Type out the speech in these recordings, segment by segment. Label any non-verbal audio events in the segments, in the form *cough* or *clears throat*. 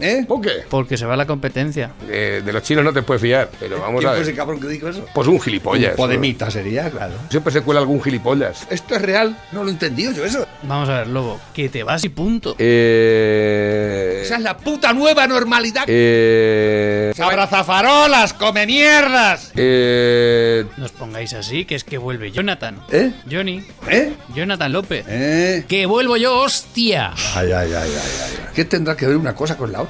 ¿Eh? ¿Por qué? Porque se va la competencia. Eh, de los chinos no te puedes fiar, pero vamos ¿Quién a fue ver. ese cabrón que dijo eso? Pues un gilipollas. Un podemita sería, claro. Siempre se cuela algún gilipollas. ¿Esto es real? No lo he entendido yo eso. Vamos a ver, lobo, que te vas y punto. Eh. Esa es la puta nueva normalidad. Eh. ¡Abrazafarolas, come mierdas! Eh. No os pongáis así, que es que vuelve Jonathan. ¿Eh? Johnny. ¿Eh? Jonathan López. ¿Eh? ¡Que vuelvo yo, hostia! Ay, ay, ay, ay, ay. ¿Qué tendrá que ver una cosa con la otra?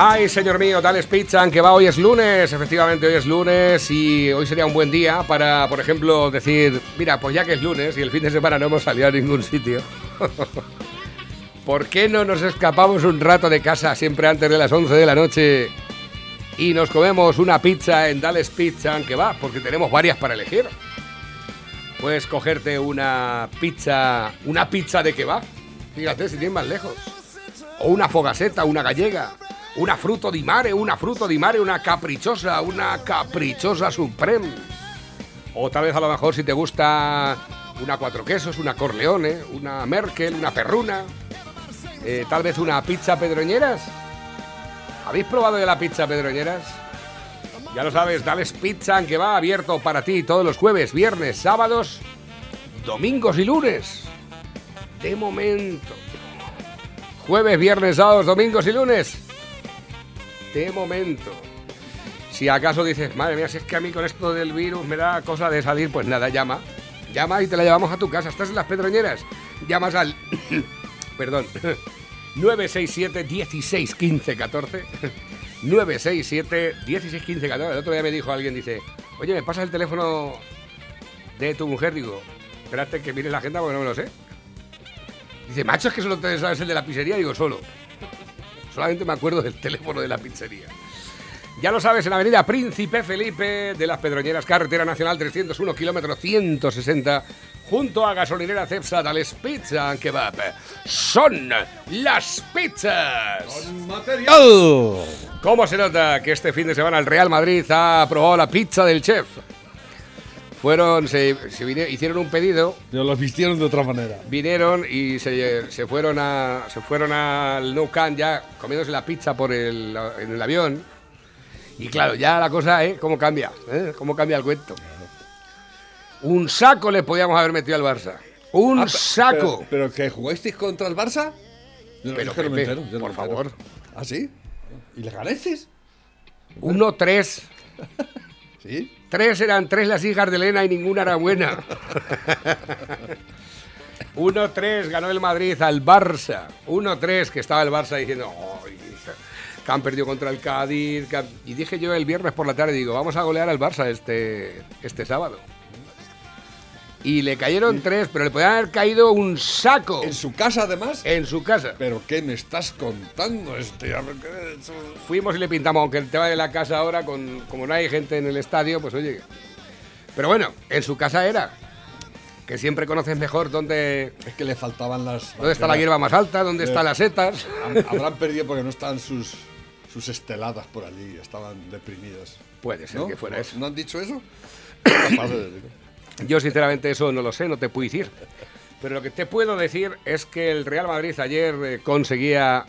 Ay, señor mío, Dales Pizza, que va hoy es lunes. Efectivamente, hoy es lunes y hoy sería un buen día para, por ejemplo, decir, mira, pues ya que es lunes y el fin de semana no hemos salido a ningún sitio. *laughs* ¿Por qué no nos escapamos un rato de casa siempre antes de las 11 de la noche y nos comemos una pizza en Dales Pizza, que va? Porque tenemos varias para elegir. Puedes cogerte una pizza, una pizza de que va. Fíjate si tienes más lejos. O una fogaseta, una gallega. Una fruto di mare, una fruto di mare, una caprichosa, una caprichosa supreme. O tal vez a lo mejor si te gusta una cuatro quesos, una corleone, una merkel, una perruna. eh, tal vez una pizza pedroñeras. ¿Habéis probado ya la pizza pedroñeras? Ya lo sabes, Dales Pizza, que va abierto para ti todos los jueves, viernes, sábados, domingos y lunes. De momento. Jueves, viernes, sábados, domingos y lunes. De momento. Si acaso dices, madre mía, si es que a mí con esto del virus me da cosa de salir, pues nada, llama. Llama y te la llevamos a tu casa. ¿Estás en las Pedroñeras? Llamas al... *coughs* Perdón. 967 16 15 14 967 16 15 14 El otro día me dijo alguien, dice, oye, ¿me pasas el teléfono de tu mujer? Digo, espérate que mire la agenda porque no me lo sé. Dice, macho, es que solo te sabes el de la pizzería. Digo, solo. Solamente me acuerdo del teléfono de la pizzería. Ya lo sabes, en la avenida Príncipe Felipe de las Pedroñeras, carretera nacional 301, kilómetro 160, junto a gasolinera Cepsa, Dales Pizza and Kebab. Son las pizzas. ¡Material! ¿Cómo se nota que este fin de semana el Real Madrid ha probado la pizza del chef? Fueron, se, se vine- hicieron un pedido Pero los vistieron de otra manera. vinieron y se, se fueron a se fueron al Nou Camp ya comiéndose la pizza por el, en el avión y claro ya la cosa eh cómo cambia ¿eh? cómo cambia el cuento un saco le podíamos haber metido al Barça un Ah, saco Pero, pero que jugasteis contra el Barça. Yo no- Pero, no me Pepe, entero, yo no por me favor. ¿Ah, sí? ¿Y le ganasteis? uno tres *laughs* Sí. Tres eran tres las hijas de Elena y ninguna era buena. *laughs* 1-3 ganó el Madrid al Barça. 1-3 que estaba el Barça diciendo, "Ay, que han perdido contra el Cádiz. que han-". Y dije yo el viernes por la tarde, digo, vamos a golear al Barça este, este sábado. Y le cayeron tres, pero le podían haber caído un saco En su casa, además. en su casa. ¿Pero qué me estás contando, este? Fuimos y le pintamos, aunque el tema de la casa ahora, con, como no hay gente en el estadio, pues oye. Pero bueno, en su casa era. Que siempre conoces mejor dónde, Es que le faltaban las. dónde está la hierba más alta, dónde Eh. están las setas. Hab- Habrán perdido porque no están sus, sus esteladas por allí. Estaban deprimidas. Puede ser ¿No? que fuera ¿No- eso. ¿No han dicho eso? *coughs* Yo sinceramente eso no lo sé, no te puedo decir. Pero lo que te puedo decir es que el Real Madrid ayer eh, conseguía...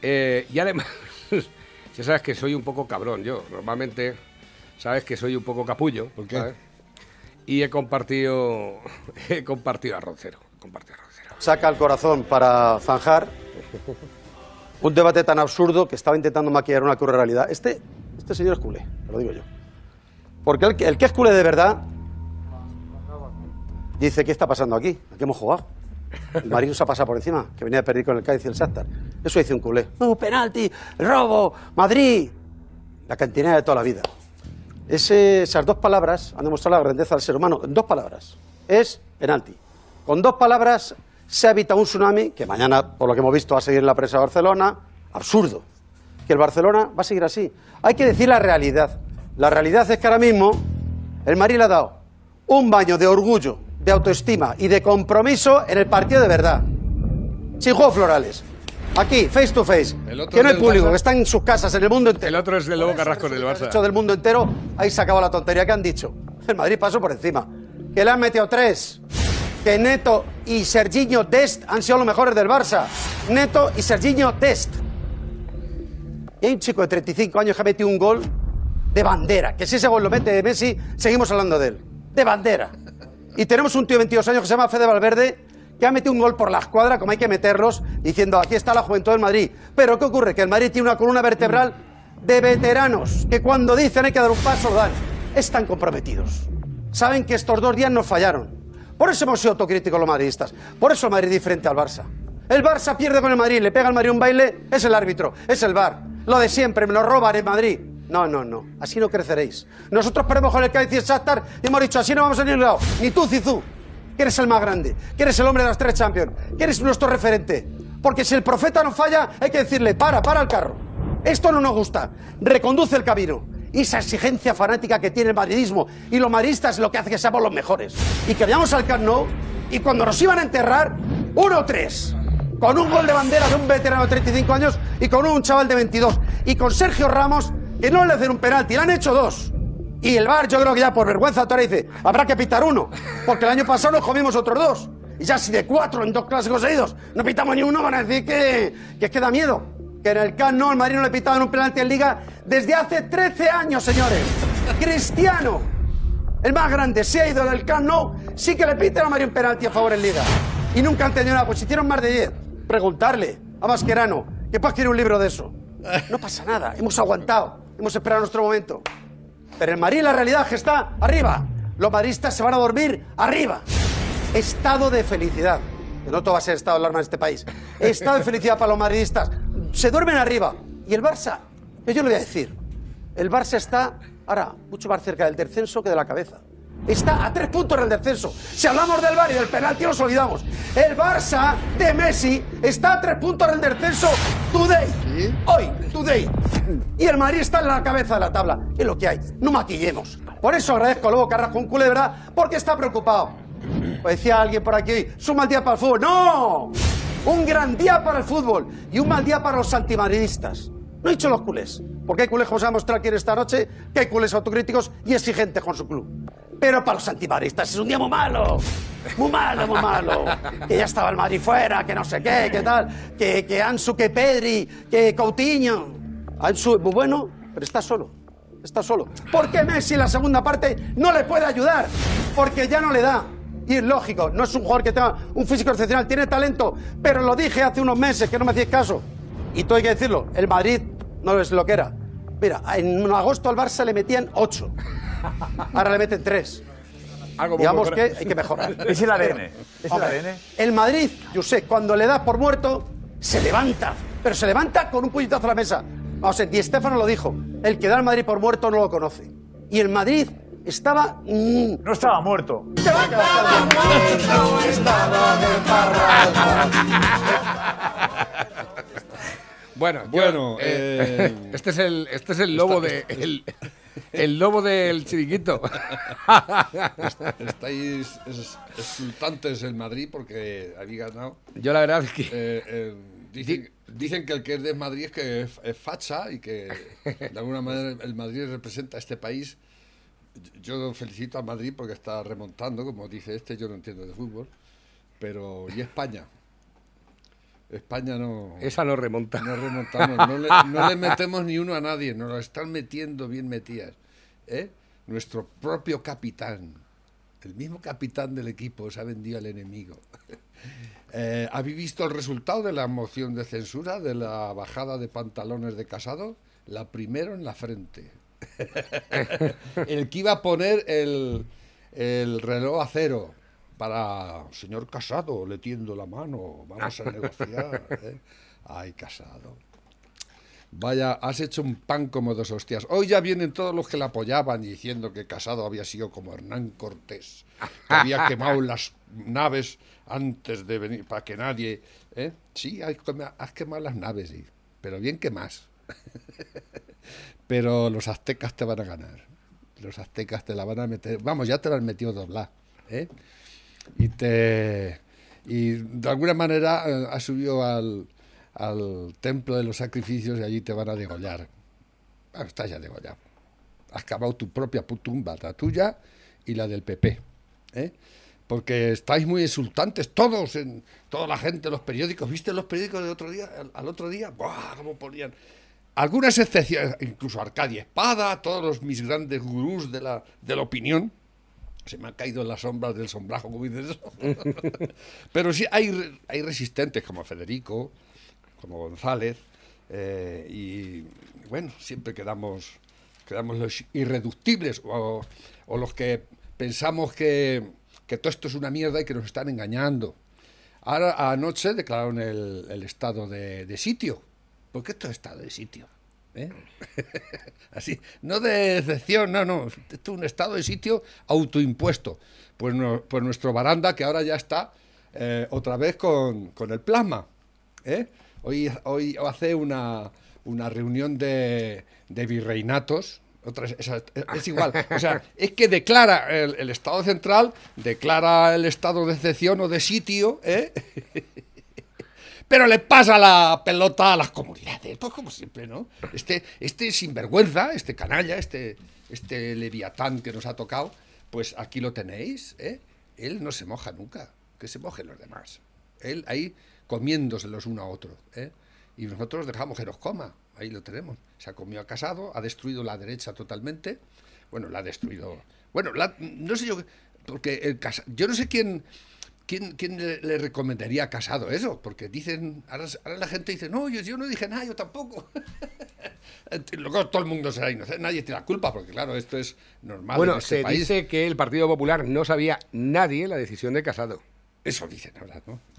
eh, y además, *laughs* ya sabes que soy un poco cabrón yo. Normalmente sabes que soy un poco capullo. ¿Por qué? ¿sabes? Y he compartido, *laughs* he compartido arroz cero. Compartido cero. saca el corazón para zanjar un debate tan absurdo que estaba intentando maquillar una cruel realidad. Este, este señor es culé, lo digo yo. Porque el, que- el que es culé de verdad dice, ¿qué está pasando aquí? ¿A qué hemos jugado? El Madrid nos ha pasado por encima, que venía a perder con el Cádiz y el Shakhtar. Eso dice un culé. No, penalti, robo, Madrid. la cantinera de toda la vida. Ese- esas dos palabras han demostrado la grandeza del ser humano. En dos palabras. Es penalti. Con dos palabras se evita un tsunami que mañana, por lo que hemos visto, va a seguir en la prensa de Barcelona. Absurdo. Que el Barcelona va a seguir así. Hay que decir la realidad. La realidad es que ahora mismo el Madrid le ha dado un baño de orgullo, de autoestima y de compromiso en el partido de verdad. Sin juegos florales. Aquí, face to face. Que no hay público, Barça. que está en sus casas, en el mundo entero. El otro es el Lobo Carrasco del Barça. hecho del mundo entero, ahí se acaba la tontería que han dicho. El Madrid pasó por encima. Que le han metido tres. Que Neto y Serginho Dest han sido los mejores del Barça. Neto y Serginho Dest. Y hay un chico de 35 años que ha metido un gol de bandera. Que si ese gol lo mete de Messi, seguimos hablando de él. De bandera. Y tenemos un tío de 22 años que se llama Fede Valverde, que ha metido un gol por la escuadra, como hay que meterlos, diciendo aquí está la juventud del Madrid. Pero ¿qué ocurre? Que el Madrid tiene una columna vertebral de veteranos, que cuando dicen hay que dar un paso, lo dan. Están comprometidos. Saben que estos dos días nos fallaron. Por eso hemos sido autocríticos los madridistas. Por eso el Madrid es diferente al Barça. El Barça pierde con el Madrid, le pega al Madrid un baile, es el árbitro, es el VAR. Lo de siempre, me lo roban en Madrid. No, no, no. Así no creceréis. Nosotros perdemos con el Cádiz y Shakhtar y hemos dicho, así no vamos a ningún lado. Ni tú, Zizú, que eres el más grande, que eres el hombre de las tres Champions, que eres nuestro referente. Porque si el profeta no falla, hay que decirle, para, para el carro. Esto no nos gusta. Reconduce el camino. Y esa exigencia fanática que tiene el madridismo y los madridistas es lo que hace que seamos los mejores. Y que vayamos al Camp y cuando nos iban a enterrar, 1-3 con un gol de bandera de un veterano de 35 años y con un chaval de 22. Y con Sergio Ramos, que no le hacen un penalti, le han hecho dos. Y el VAR, yo creo que ya por vergüenza ahora dice, habrá que pitar uno, porque el año pasado nos comimos otros dos. Y ya si de cuatro en dos clásicos seguidos no pitamos ni uno, van a decir que, que es que da miedo. Que en el Camp Nou el Madrid no le pitaban un penalti en Liga desde hace 13 años, señores. Cristiano, el más grande, se ha ido del Camp Nou, sí que le piten a Mario un penalti a favor en Liga. Y nunca han tenido nada, pues hicieron más de 10. Preguntarle a Mascherano, que pueda escribir un libro de eso. No pasa nada, hemos aguantado, hemos esperado nuestro momento. Pero el Madrid, la realidad que está arriba. Los madristas se van a dormir arriba. Estado de felicidad. No todo va a ser estado de alarma en este país. Estado de felicidad para los madridistas. Se duermen arriba. Y el Barça, yo le voy a decir, el Barça está ahora mucho más cerca del descenso que de la cabeza. Está a tres puntos del descenso. Si hablamos del Bar y del penalti, nos olvidamos. El Barça de Messi está a tres puntos del descenso today. Hoy, today. Y el Madrid está en la cabeza de la tabla. Es lo que hay. No maquillemos. Por eso agradezco a Lobo Carrasco un verdad, porque está preocupado. Pues decía alguien por aquí es un mal día para el fútbol. ¡No! Un gran día para el fútbol y un mal día para los antimadridistas. No he dicho los culés, porque hay culés, como se va a mostrar aquí en esta noche, que hay culés autocríticos y exigentes con su club. Pero para los antimadridistas es un día muy malo. Muy malo, muy malo. Que ya estaba el Madrid fuera, que no sé qué, que tal. Que, que Ansu, que Pedri, que Coutinho. Ansu es muy bueno, pero está solo. Está solo. ¿Por qué Messi en la segunda parte no le puede ayudar? Porque ya no le da. Y es lógico, no es un jugador que tenga un físico excepcional, tiene talento, pero lo dije hace unos meses que no me hacíais caso. Y todo hay que decirlo, el Madrid no es lo que era. Mira, en agosto al Barça le metían 8. Ahora le meten 3. Algo Digamos que hay que mejorar. Es el ADN. Es el ADN. El Madrid, yo sé, cuando le das por muerto, se levanta. Pero se levanta con un puñetazo a la mesa. Vamos a ver, Di Stéfano lo dijo. El que da al Madrid por muerto no lo conoce. Y el Madrid estaba... mm, No estaba muerto. Bueno, yo- Bueno, eh, eh, *laughs* este es el este es el *laughs* lobo de el, *laughs* el lobo del chiringuito. Estáis es- exultantes en Madrid porque habéis ganado. Yo la verdad es que Eh, eh, dicen, dicen que el que es de Madrid es que es, es facha y que de alguna manera el Madrid representa a este país. Yo felicito a Madrid porque está remontando, como dice este, yo no entiendo de fútbol, pero y España. España no, esa no remonta. no remontamos, no le, no le metemos ni uno a nadie, nos lo están metiendo bien metidas. ¿Eh? Nuestro propio capitán, el mismo capitán del equipo, se ha vendido al enemigo. *laughs* Eh, ¿Habéis visto el resultado de la moción de censura de la bajada de pantalones de Casado? La primero en la frente. *laughs* el que iba a poner el, el reloj a cero para señor Casado, le tiendo la mano, vamos a negociar. ¿eh? Ay, Casado. Vaya, has hecho un pan como dos hostias. Hoy ya vienen todos los que la apoyaban diciendo que Casado había sido como Hernán Cortés, que había *laughs* quemado las naves antes de venir, para que nadie... ¿eh? Sí, has quema- has quemado las naves, sí, pero bien que más. *laughs* pero los aztecas te van a ganar. Los aztecas te la van a meter... Vamos, ya te la han metido doblar. ¿eh? Y te... Y de alguna manera eh, has subido al, al templo de los sacrificios y allí te van a degollar. Ah, estás ya degollado. Has cavado tu propia tumba, la tuya y la del PP. ¿eh? Porque estáis muy insultantes todos, en, toda la gente, los periódicos. ¿Viste los periódicos del otro día? Al, otro día, ¡buah! ¿Cómo ponían? Algunas excepciones, incluso Arcadia Espada, todos los mis grandes gurús de la, de la opinión, se me han caído en las sombras del sombrajo, como dices eso. *laughs* Pero sí hay, hay resistentes como Federico, como González, eh, y bueno, siempre quedamos, quedamos los irreductibles o, los que pensamos que, que todo esto es una mierda y que nos están engañando. Ahora, anoche declararon el, estado de, de sitio. ¿Por qué esto es estado de sitio? ¿Eh? *laughs* Así, no de excepción, no, no. Esto es un estado de sitio autoimpuesto. Pues, no- pues nuestro baranda, que ahora ya está eh, otra vez con, con el plasma. ¿eh? Hoy, hace una, una reunión de, virreinatos. Es igual. O sea, es que declara el, el Estado central, declara el estado de excepción o de sitio, ¿eh? *laughs* pero le pasa la pelota a las comunidades, pues como siempre, ¿no? Este, este sinvergüenza, este canalla, este, este leviatán que nos ha tocado, pues aquí lo tenéis, ¿eh? Él no se moja nunca, que se mojen los demás. Él ahí comiéndoselos uno a otro, ¿eh? Y nosotros dejamos que nos coma, ahí lo tenemos. Se ha comido a Casado, ha destruido la derecha totalmente, bueno, la ha destruido, bueno, la- no sé yo, porque el Casa- yo no sé quién... ¿Quién, quién le, le recomendaría a Casado eso? Porque dicen, ahora, ahora la gente dice, no, yo, yo no dije nada, yo tampoco. *laughs* Luego todo el mundo será inocente, nadie tiene la culpa, porque claro, esto es normal Bueno, en este se país. dice que el Partido Popular no sabía nadie la decisión de Casado. Eso dicen.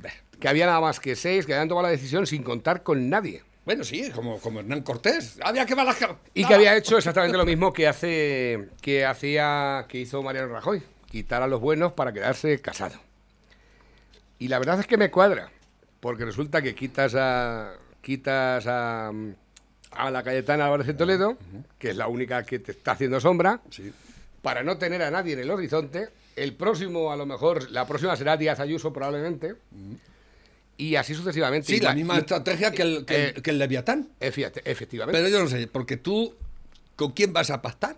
Bah. Que había nada más que seis que habían tomado la decisión sin contar con nadie. Bueno, sí, como, como Hernán Cortés. Había que las car- Y que había hecho exactamente lo mismo que hace que hacía que hizo Mariano Rajoy, quitar a los buenos para quedarse casado. Y la verdad es que me cuadra, porque resulta que quitas a quitas a, a la Cayetana Álvarez de Toledo, que es la única que te está haciendo sombra, Sí. para no tener a nadie en el horizonte. El próximo, a lo mejor, la próxima será Díaz Ayuso probablemente. Y así sucesivamente. Sí, Y la ma- misma y- estrategia que el, que, el- eh, que el Leviatán. efi- Efectivamente. Pero yo no sé, porque tú, ¿con quién vas a pactar?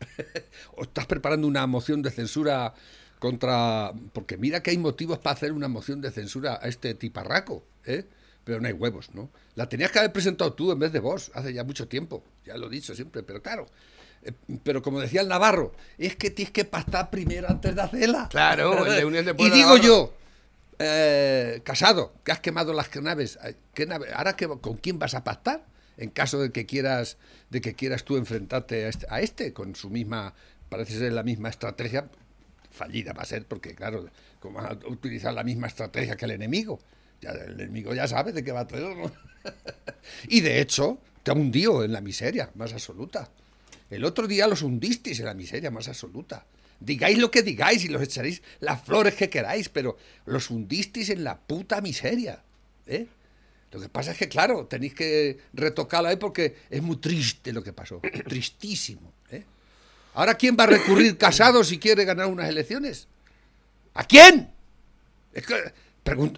*laughs* ¿O estás preparando una moción de censura contra...? Porque mira que hay motivos para hacer una moción de censura a este tiparraco, ¿eh? Pero no hay huevos, ¿no? La tenías que haber presentado tú en vez de vos, hace ya mucho tiempo, ya lo he dicho siempre, pero claro... eh, Pero como decía el Navarro, es que tienes que pactar primero antes de hacerla. Claro, el de *laughs* Unión de Y digo Navarro. yo, eh, casado, que has quemado las naves, ¿qué nave- ahora qué- con quién vas a pactar? En caso de que quieras, de que quieras tú enfrentarte a este, a este con su misma, parece ser la misma estrategia, fallida va a ser, porque claro, como va a utilizar la misma estrategia que el enemigo, ya el enemigo ya sabe de qué va a ¿no? *laughs* y de hecho, te ha hundido en la miseria más absoluta. El otro día los hundisteis en la miseria más absoluta. Digáis lo que digáis y los echaréis las flores que queráis, pero los hundisteis en la puta miseria. ¿eh? Lo que pasa es que, claro, tenéis que retocarlo ahí porque es muy triste lo que pasó. *coughs* Tristísimo. ¿eh? Ahora, ¿quién va a recurrir casado si quiere ganar unas elecciones? ¿A quién? Es que,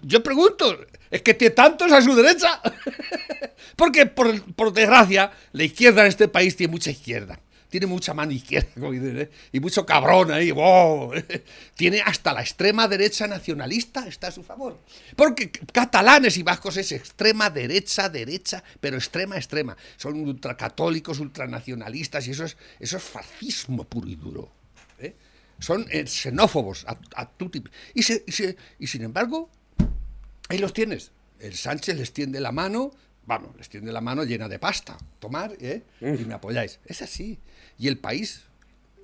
yo pregunto, es que tiene tantos a su derecha. *laughs* Porque, por, desgracia, la izquierda en este país tiene mucha izquierda. Tiene mucha mano izquierda, *laughs* como dicen, ¿eh? y mucho cabrón ahí. ¡wow! *laughs* Tiene hasta la extrema derecha nacionalista, está a su favor. Porque catalanes y vascos es extrema derecha, derecha, pero extrema, extrema. Son ultracatólicos, ultranacionalistas, y eso es, fascismo puro y duro. ¿eh? Son eh, xenófobos a, a tutti. Y, y sin embargo, Ahí los tienes. El Sánchez les tiende la mano, vamos, les tiende la mano llena de pasta. Tomar, ¿eh? Y me apoyáis. Es así. Y el país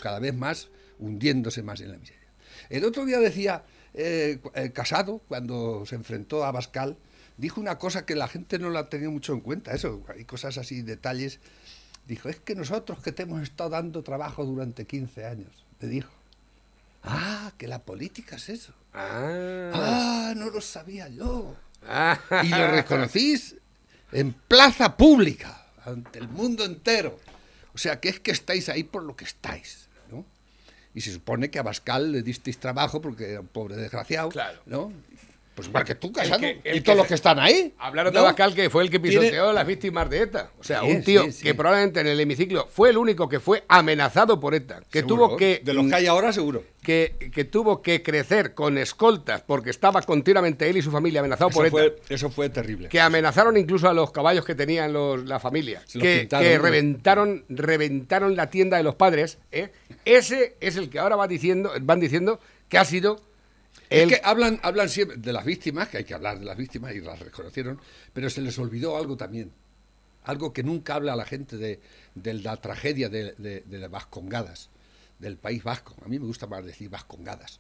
cada vez más hundiéndose más en la miseria. El otro día decía eh, eh, Casado, cuando se enfrentó a Bascal, dijo una cosa que la gente no la ha tenido mucho en cuenta, eso, hay cosas así, detalles. Dijo, es que nosotros que te hemos estado dando trabajo durante 15 años, le dijo. Ah, que la política es eso. Ah. Ah, no lo sabía yo. Ah. Y lo reconocís en plaza pública, ante el mundo entero. O sea, que es que estáis ahí por lo que estáis, ¿no? Y se supone que a Bascal le disteis trabajo porque era un pobre desgraciado, Claro. ¿no? Pues igual que tú, Casado, que- el y todos los que están ahí. Hablaron ¿no? de Bascal, que fue el que Tiene- pisoteó a las víctimas de ETA. O sea, Sí, un tío sí, sí. que probablemente en el hemiciclo fue el único que fue amenazado por ETA, que Seguro, tuvo que, De los que hay ahora, seguro. que, que tuvo que crecer con escoltas porque estaba continuamente él y su familia amenazados por ETA. eso fue terrible. Que amenazaron incluso a los caballos que tenían los, la familia. Se Que, pintaron, que ¿no? reventaron, reventaron la tienda de los padres. ¿eh? Ese es el que ahora va diciendo, van diciendo que ha sido Es que hablan, hablan siempre de las víctimas, que hay que hablar de las víctimas y las reconocieron, pero se les olvidó algo también. Algo que nunca habla la gente de, de la tragedia de, de- de las vascongadas, del país vasco. A mí me gusta más decir vascongadas.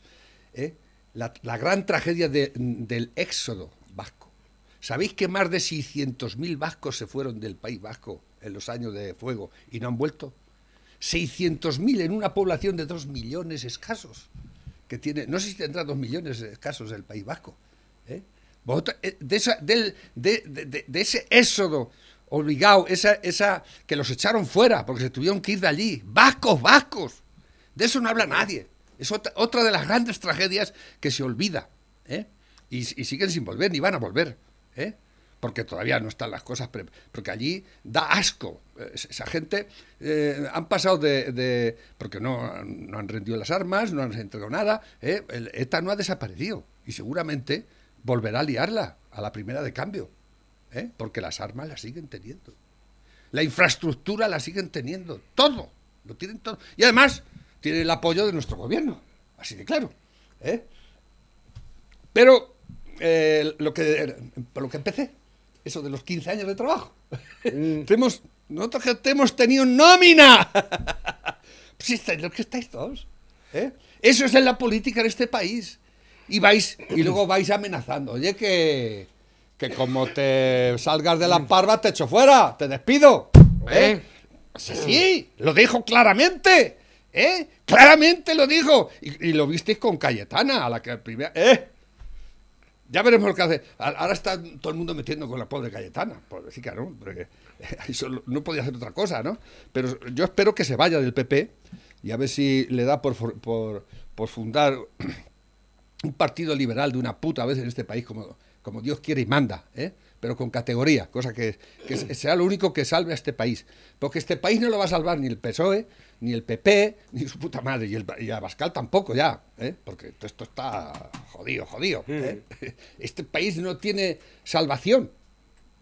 ¿eh? La, la gran tragedia de- del éxodo vasco. ¿Sabéis que más de 600.000 vascos se fueron del país vasco en los años de fuego y no han vuelto? 600.000 en una población de 2 millones escasos que tiene, no sé si tendrá dos millones de casos el País Vasco. ¿eh? Eh, del- de ese éxodo obligado, esa, esa que los echaron fuera porque se tuvieron que ir de allí, vascos, vascos, de eso no habla nadie. Es otra, otra de las grandes tragedias que se olvida. ¿eh? Y, y siguen sin volver, ni van a volver. ¿eh? Porque todavía no están las cosas. porque allí da asco. Esa gente eh, han pasado de. porque no, no han rendido las armas, no han entregado nada. ¿eh? El ETA no ha desaparecido. Y seguramente volverá a liarla a la primera de cambio. ¿eh? Porque las armas las siguen teniendo. La infraestructura la siguen teniendo. Todo. Lo tienen todo. Y además, tiene el apoyo de nuestro gobierno. Así de claro. ¿eh? Pero lo que, lo que empecé, eso de los 15 años de trabajo. Tenemos, nosotros que hemos tenido nómina. *laughs* pues estáis lo que estáis todos. ¿eh? Eso es en la política en este país. Y vais, y luego vais amenazando. Oye, que, que como te salgas de la parva, te echo fuera, te despido. ¿eh? ¿Eh? Sí, sí, lo dijo claramente. ¿eh? Claramente lo dijo. Y, y lo visteis con Cayetana, a la que primera. ¿eh? Ya veremos lo que hace. Ahora está todo el mundo metiendo con la pobre Cayetana, pobrecita, ¿no? Porque *laughs* no podía hacer otra cosa, ¿no? Pero yo espero que se vaya del PP y a ver si le da por, por, por fundar *clears throat* un partido liberal de una puta vez en este país como, como Dios quiere y manda, ¿eh? Pero con categoría, cosa que, que se- sea lo único que salve a este país. Porque este país no lo va a salvar ni el PSOE, ni el PP, ni su puta madre, y, el, y a Bascal tampoco ya, ¿eh? porque esto está jodido, jodido. ¿eh? Este país no tiene salvación.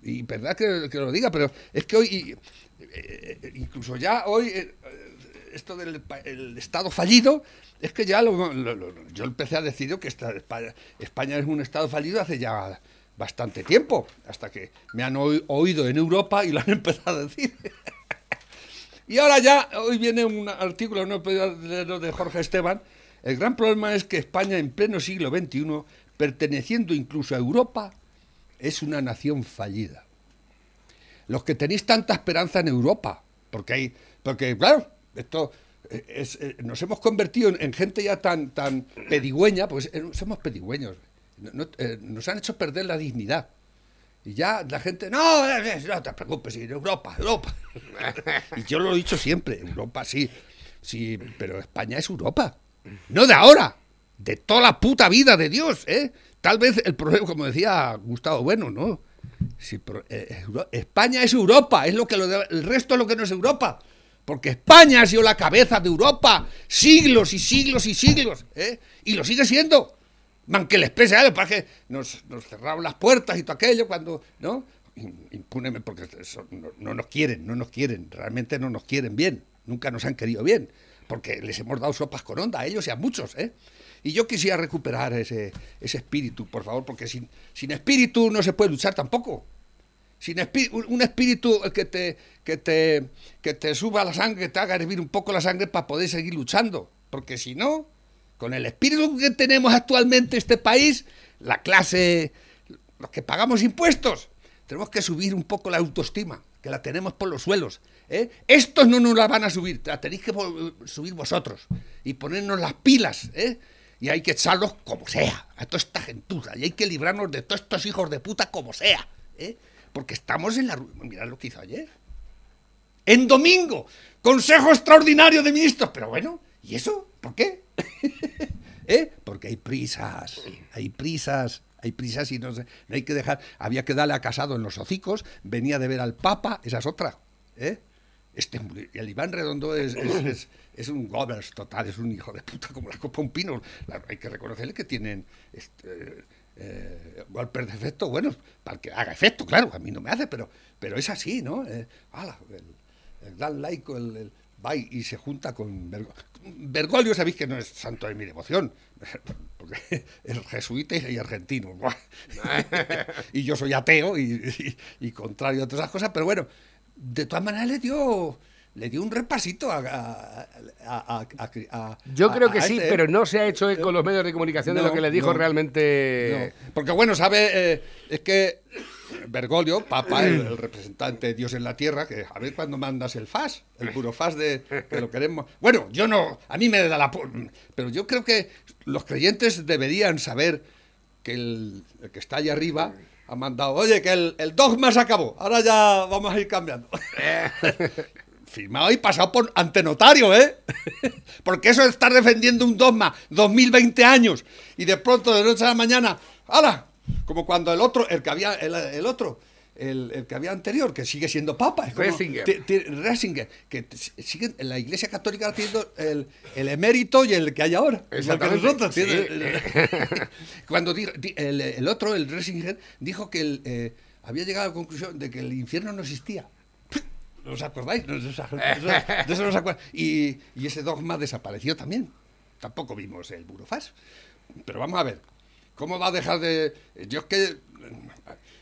Y verdad que, que lo diga, pero es que hoy, eh, incluso ya hoy, esto del el Estado fallido, es que ya lo- lo- lo- yo empecé a decir que esta- España, España es un Estado fallido hace ya bastante tiempo, hasta que me han oído en Europa y lo han *laughs* empezado a decir. *laughs* y ahora ya, hoy viene un artículo, podido leerlo, de Jorge Esteban. El gran problema es que España en pleno siglo XXI, perteneciendo incluso a Europa, es una nación fallida los que tenéis tanta esperanza en Europa, porque hay, porque claro, esto eh, es, eh, nos hemos convertido en, en gente ya tan, tan pedigüeña, pues eh, somos pedigüeños, No- eh, nos han hecho perder la dignidad. Y ya la gente, no, eh, eh, no te preocupes, Europa, Europa. *laughs* y yo lo he dicho siempre, Europa sí, sí, pero España es Europa. No de ahora, de toda la puta vida de Dios, ¿eh? Tal vez el problema, como decía Gustavo Bueno, ¿no? Sí, pero, eh, España es Europa, es lo que lo de- el resto es lo que no es Europa. Porque España ha sido la cabeza de Europa siglos y siglos y siglos, ¿eh? Y lo sigue siendo. Man que les pese a ellos, para que nos, nos cerraron las puertas y todo aquello cuando, ¿no? Impúneme, porque no, no nos quieren, no nos quieren, realmente no nos quieren bien, nunca nos han querido bien, porque les hemos dado sopas con onda a ellos y a muchos, ¿eh? Y yo quisiera recuperar ese, ese espíritu, por favor, porque sin, sin espíritu no se puede luchar tampoco. Sin un espíritu que te, que, te, que te suba la sangre, que te haga hervir un poco la sangre para poder seguir luchando. Porque si no, con el espíritu que tenemos actualmente este país, la clase, los que pagamos impuestos, tenemos que subir un poco la autoestima, que la tenemos por los suelos. ¿eh? Estos no nos la van a subir, la tenéis que subir vosotros y ponernos las pilas. ¿eh? Y hay que echarlos como sea, a toda esta gentuza, y hay que librarnos de todos estos hijos de puta como sea. ¿eh? Porque estamos en la... Mirad lo que hizo ayer. En domingo, Consejo Extraordinario de Ministros. Pero bueno, ¿y eso? ¿Por qué? *laughs* ¿Eh? Porque hay prisas, hay prisas, hay prisas y no, no, hay que dejar. Había que darle a Casado en los hocicos, venía de ver al Papa, esa es otra. ¿eh? Este, el Iván Redondo es, es, *coughs* es, un gobers total, es un hijo de puta como la copa un pino. hay que reconocerle que tienen este, eh, golpes de efecto, bueno, para que haga efecto, claro, a mí no me hace, pero, pero es así, ¿no? Eh, ala, el, el Dan Laico, el, el va y, se junta con Bergoglio. Sabéis que no es santo de mi devoción, *laughs* porque es jesuita y argentino. *laughs* y yo soy ateo y, y, contrario a todas esas cosas, pero bueno, de todas maneras le dio le dio un repasito a... a, a Yo creo que sí, este, pero no se ha hecho con los medios de comunicación de lo que le dijo realmente... Porque bueno, sabe, eh, es que Bergoglio, Papa, el, representante de Dios en la tierra, que a ver cuándo mandas el FAS, el puro FAS de que lo queremos. Bueno, yo no, a mí me da la. Pero yo creo que los creyentes deberían saber que el, que está allá arriba ha mandado, oye, que el, el, dogma se acabó, ahora ya vamos a ir cambiando. *laughs* Firmado y pasado por ante notario, ¿eh? *laughs* Porque eso de estar defendiendo un dogma 2020 años y de pronto de noche a la mañana, ¡hala! Como cuando el otro, el que había, el, otro, el, que había anterior, que sigue siendo papa. Resinger. Resinger, que sigue la iglesia católica teniendo el, el, emérito y el que hay ahora. Nosotros, *laughs* Cuando el, otro, el Resinger, dijo que eh, había llegado a la conclusión de que el infierno no existía. *laughs* ¿No os acordáis? de eso no os *laughs* y, y ese dogma desapareció también. Tampoco vimos el burofás. Pero vamos a ver, ¿Cómo va a dejar de.? Yo es que.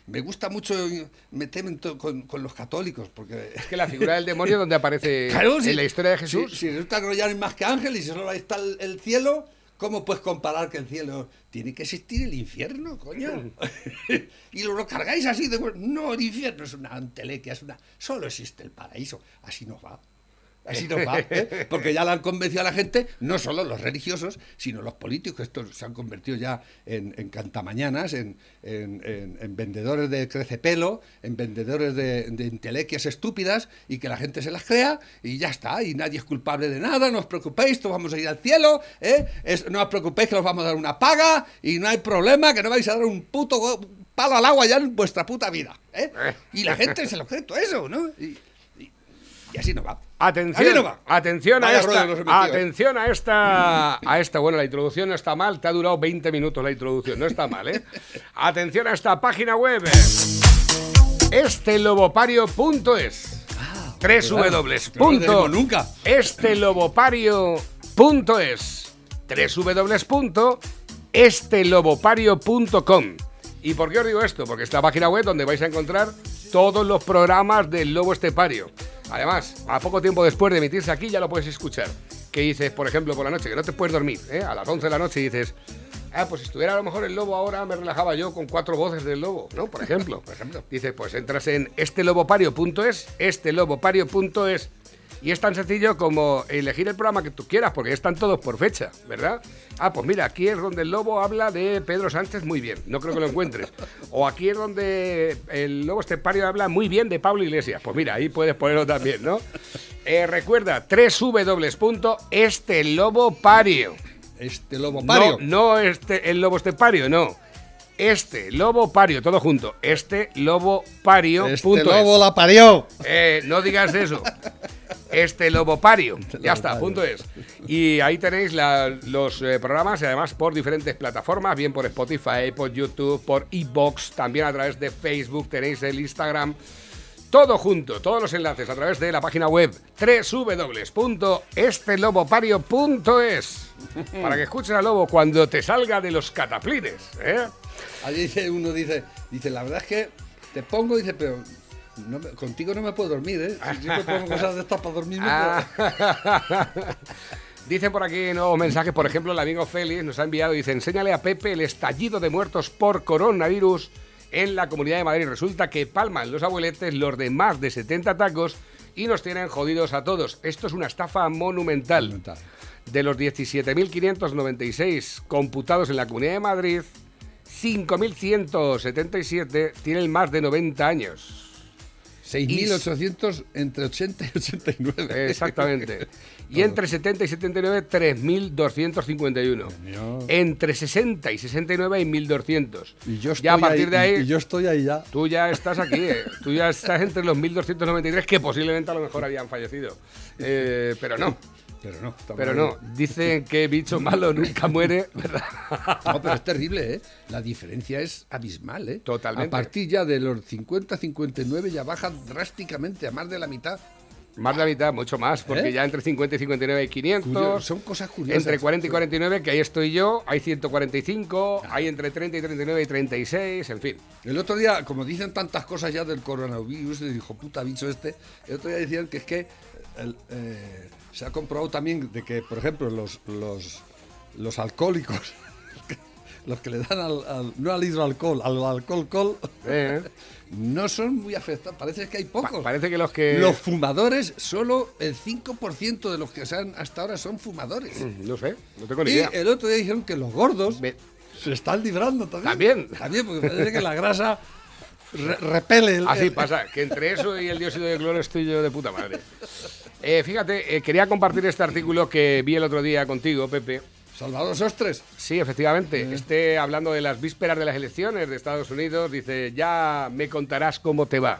Me gusta mucho meterme con, con, los católicos, porque... Es que la figura del demonio donde aparece *laughs* en la historia de Jesús... Si, si resulta que no hay más que ángeles y solo ahí está el, cielo, ¿cómo puedes comparar que el cielo... Tiene que existir el infierno, coño. *laughs* *laughs* y lo, lo, cargáis así de... No, el infierno es una antelequia, es una... Solo existe el paraíso. Así no va. Así nos va, ¿eh? *laughs* porque ya la han convencido a la gente, no solo los religiosos, sino los políticos, estos se han convertido ya en, en cantamañanas, en, en, vendedores de crecepelo, en vendedores de, de intelequias estúpidas, y que la gente se las crea, y ya está, y nadie es culpable de nada, no os preocupéis, todos vamos a ir al cielo, ¿eh? no os preocupéis que os vamos a dar una paga, y no hay problema, que no vais a dar un puto palo al agua ya en vuestra puta vida. ¿eh? eh. Y la gente se lo cree todo eso, ¿no? Y, y así no va. Atención, atención a esta, atención a esta, a esta, bueno, la introducción no está mal, te ha durado 20 minutos la introducción, no está mal, ¿eh? *laughs* atención a esta página web, estelobopario.es, tres W. Punto, nunca. Estelobopario.es, tres estelobopario.com. ¿Y por qué os digo esto? Porque esta página web donde vais a encontrar todos los programas del Lobo Estepario. Además, a poco tiempo después de emitirse aquí ya lo puedes escuchar. Que dices, por ejemplo, por la noche, que no te puedes dormir, ¿eh? a las 11 de la noche dices, ah, pues si estuviera a lo mejor el lobo ahora me relajaba yo con cuatro voces del lobo, ¿no? Por ejemplo. *laughs* por ejemplo. Dices, pues entras en estelobopario.es, estelobopario.es y es tan sencillo como elegir el programa que tú quieras, porque están todos por fecha, ¿verdad? Ah, pues mira, aquí es donde el lobo habla de Pedro Sánchez muy bien, no creo que lo encuentres. O aquí es donde el lobo estepario habla muy bien de Pablo Iglesias. Pues mira, ahí puedes ponerlo también, ¿no? Eh, recuerda, www.estelobopario. Este lobo pario. No, no este, el lobo estepario, no. Este lobo pario, todo junto. Este lobo pario. Este lobo la parió. Eh, no digas eso. Este Lobo Pario. Ya está, punto es. Y ahí tenéis los eh, programas y además por diferentes plataformas, bien por Spotify, por YouTube, por Ebox, también a través de Facebook, tenéis el Instagram. Todo junto, todos los enlaces a través de la página web www.estelobopario.es *laughs* para que escuches al lobo cuando te salga de los cataplines. ¿eh? Ahí dice, uno dice, dice, la verdad es que te pongo, dice, pero contigo no me puedo dormir, ¿eh? Si yo me pongo cosas de estas para dormirme. Ah. *laughs* Dicen por aquí nuevos mensajes, por ejemplo, el amigo Félix nos ha enviado, dice, enséñale a Pepe el estallido de muertos por coronavirus en la Comunidad de Madrid. Resulta que palman los abueletes los de más de 70 tacos y nos tienen jodidos a todos. Esto es una estafa monumental. Monumental. De los 17.596 computados en la Comunidad de Madrid, 5.177 tienen más de 90 años. 6.800 entre 80 y 89. Exactamente. *laughs* Y entre 70 y 79, 3.251. mío. Entre 60 y 69 hay 1.200. Y yo estoy ya a partir ahí, de ahí, y yo estoy ahí ya. tú ya estás aquí. eh. Tú ya estás entre los 1.293 que posiblemente a lo mejor habían fallecido. *laughs* Eh, pero no, Pero no. pero no. Dicen que bicho malo nunca muere, ¿verdad? *laughs* No, pero es terrible, ¿eh? La diferencia es abismal, ¿eh? Totalmente. A partir ya de los 50, 59 ya baja drásticamente a más de la mitad. Más de la mitad, mucho más, porque ¿Eh? ya entre 50 y 59 hay 500. Curio- son cosas curiosas. Entre 40 y 49, que ahí estoy yo, hay 145, hay entre 30 y 39 y 36, en fin. El otro día, como dicen tantas cosas ya del coronavirus, el hijo puta bicho este, el otro día decían que es que el, eh, se ha comprobado también de que, por ejemplo, los, los, los alcohólicos, *laughs* los que le dan al, al- no al hidroalcohol, al alcohol, col, Eh, *laughs* no son muy afectados. Parece que hay pa- pocos. parece que los que... Los fumadores, solo el 5% de los que se han hasta ahora son fumadores. Mm, No sé, no tengo ni Y idea. el otro día dijeron que los gordos se están librando también. También. También, porque parece que la grasa *laughs* re- repele el, Así el- pasa, que entre eso y el dióxido de cloro estoy yo de puta madre. Eh, fíjate, eh, quería compartir este artículo que vi el otro día contigo, Pepe. Salvador Sostres. Sí, efectivamente. Esté hablando de las vísperas de las elecciones de Estados Unidos. Dice, ya me contarás cómo te va.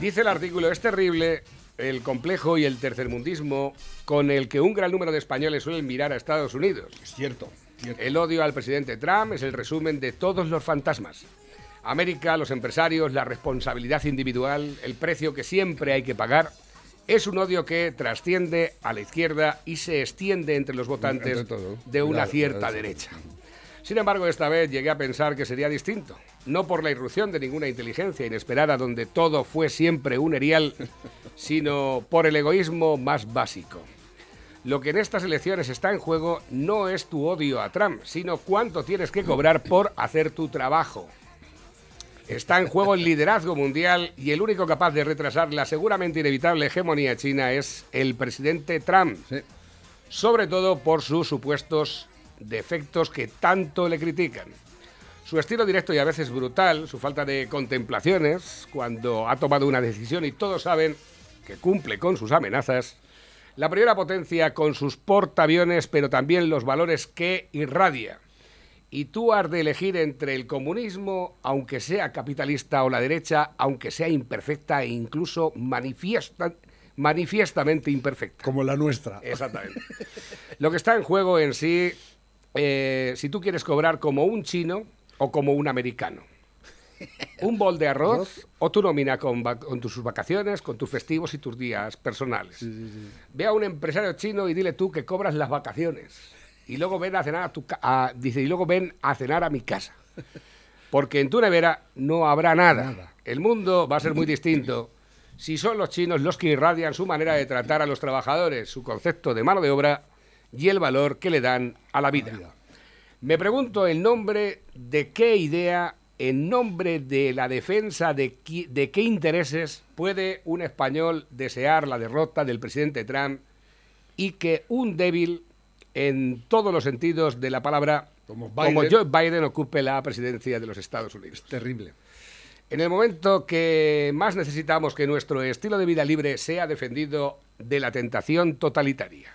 Dice el artículo, es terrible el complejo y el tercermundismo con el que un gran número de españoles suelen mirar a Estados Unidos. Es cierto. cierto. El odio al presidente Trump es el resumen de todos los fantasmas. América, los empresarios, la responsabilidad individual, el precio que siempre hay que pagar, es un odio que trasciende a la izquierda y se extiende entre los votantes Entre de una Claro, cierta claro, derecha. Sin embargo, esta vez llegué a pensar que sería distinto. No por la irrupción de ninguna inteligencia inesperada donde todo fue siempre un erial, *laughs* sino por el egoísmo más básico. Lo que en estas elecciones está en juego no es tu odio a Trump, sino cuánto tienes que cobrar por hacer tu trabajo. Está en juego el liderazgo mundial y el único capaz de retrasar la seguramente inevitable hegemonía china es el presidente Trump, Sí. sobre todo por sus supuestos defectos que tanto le critican. Su estilo directo y a veces brutal, su falta de contemplaciones cuando ha tomado una decisión y todos saben que cumple con sus amenazas, la primera potencia con sus portaaviones, pero también los valores que irradia. Y tú has de elegir entre el comunismo, aunque sea capitalista, o la derecha, aunque sea imperfecta e incluso manifiesta- manifiestamente imperfecta. Como la nuestra. Exactamente. Lo que está en juego en sí, eh, si tú quieres cobrar como un chino o como un americano. Un bol de arroz o tu nómina con, con tus vacaciones, con tus festivos y tus días personales. Ve a un empresario chino y dile tú que cobras las vacaciones. Y luego ven a cenar a tu a- dice, y luego ven a cenar a mi casa. Porque en tu nevera no habrá nada. El mundo va a ser muy distinto si son los chinos los que irradian su manera de tratar a los trabajadores, su concepto de mano de obra y el valor que le dan a la vida. Me pregunto en nombre de qué idea, en nombre de la defensa de, qui- de qué intereses puede un español desear la derrota del presidente Trump y que un débil en todos los sentidos de la palabra Como como Biden. Joe Biden ocupe la presidencia de los Estados Unidos. Terrible. En el momento que más necesitamos que nuestro estilo de vida libre sea defendido de la tentación totalitaria.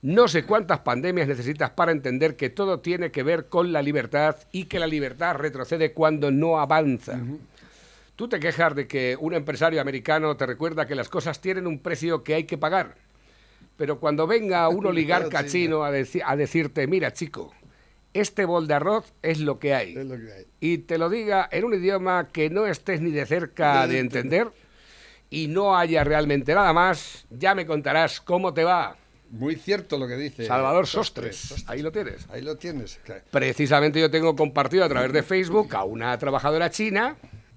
No sé cuántas pandemias necesitas para entender que todo tiene que ver con la libertad y que la libertad retrocede cuando no avanza. Tú te quejas de que un empresario americano te recuerda que las cosas tienen un precio que hay que pagar. Pero cuando venga *laughs* un oligarca chino a, deci- a decirte, mira chico, este bol de arroz es lo que hay Es lo que hay. y te lo diga en un idioma que no estés ni de cerca de entender y no haya realmente nada más, ya me contarás cómo te va. Muy cierto lo que dice. Salvador Sostres, ahí lo tienes. Ahí lo tienes. Precisamente yo tengo compartido a través de Facebook a una trabajadora china,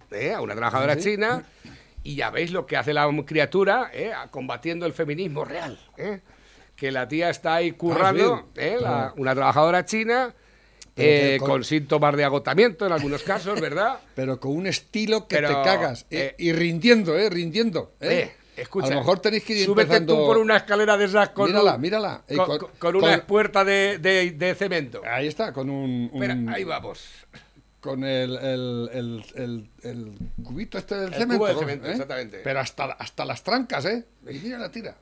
¿eh? a una trabajadora china, y ya veis lo que hace la criatura ¿eh? combatiendo el feminismo real. ¿eh? que la tía está ahí currando, Ah, sí. ¿eh? La- Ah. una trabajadora china, eh, con... con- síntomas de agotamiento en algunos casos, ¿verdad? *laughs* Pero con un estilo que Pero, te cagas. eh, y rindiendo, ¿eh? Rindiendo. ¿eh? Escucha, A lo mejor tenéis que ir súbete empezando... tú por una escalera de esas con, Mírala, un- mírala. Con, con- con- una espuerta de, de- de cemento. Ahí está, con un... Espera, un- ahí vamos. Con el, el, el, el- el cubito este del El cemento. cubo de cemento, ¿Eh? exactamente. Pero hasta, hasta las trancas, ¿eh? Y mira la tira.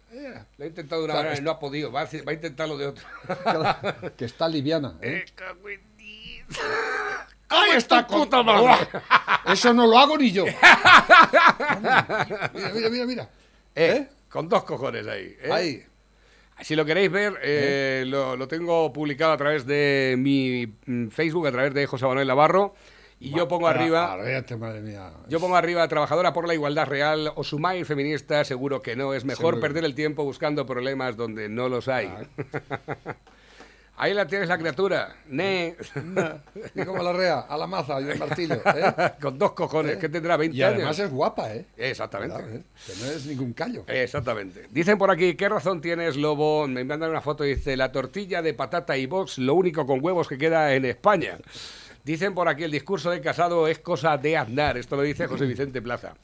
Lo he intentado de una manera y no ha podido. Va a, va a intentarlo de otra. que está liviana. ¿eh? ¡Ahí está, puta madre! Eso no lo hago ni yo. *laughs* Mira, mira, mira, mira. Eh, Con dos cojones ahí. ¿eh? Ahí. Si lo queréis ver, eh, lo, lo tengo publicado a través de mi mm, Facebook, a través de José Manuel Navarro. Y yo pongo arriba. Arréate, madre mía. Yo pongo arriba trabajadora por la igualdad real, Osumail feminista, seguro que no. Es mejor Seguro. perder el tiempo buscando problemas donde no los hay. *laughs* Ahí la tienes la criatura. Ne. *laughs* Y como la rea, a la maza y el martillo. ¿eh? *laughs* Con dos cojones, que tendrá 20 Y además años. es guapa, ¿eh? Exactamente. ¿eh? Que no es ningún callo. Exactamente. Dicen por aquí, ¿qué razón tienes, Lobo? Me mandan una foto y dice, la tortilla de patata y box, lo único con huevos que queda en España. Dicen por aquí, el discurso de Casado es cosa de andar. Esto lo dice José Vicente Plaza.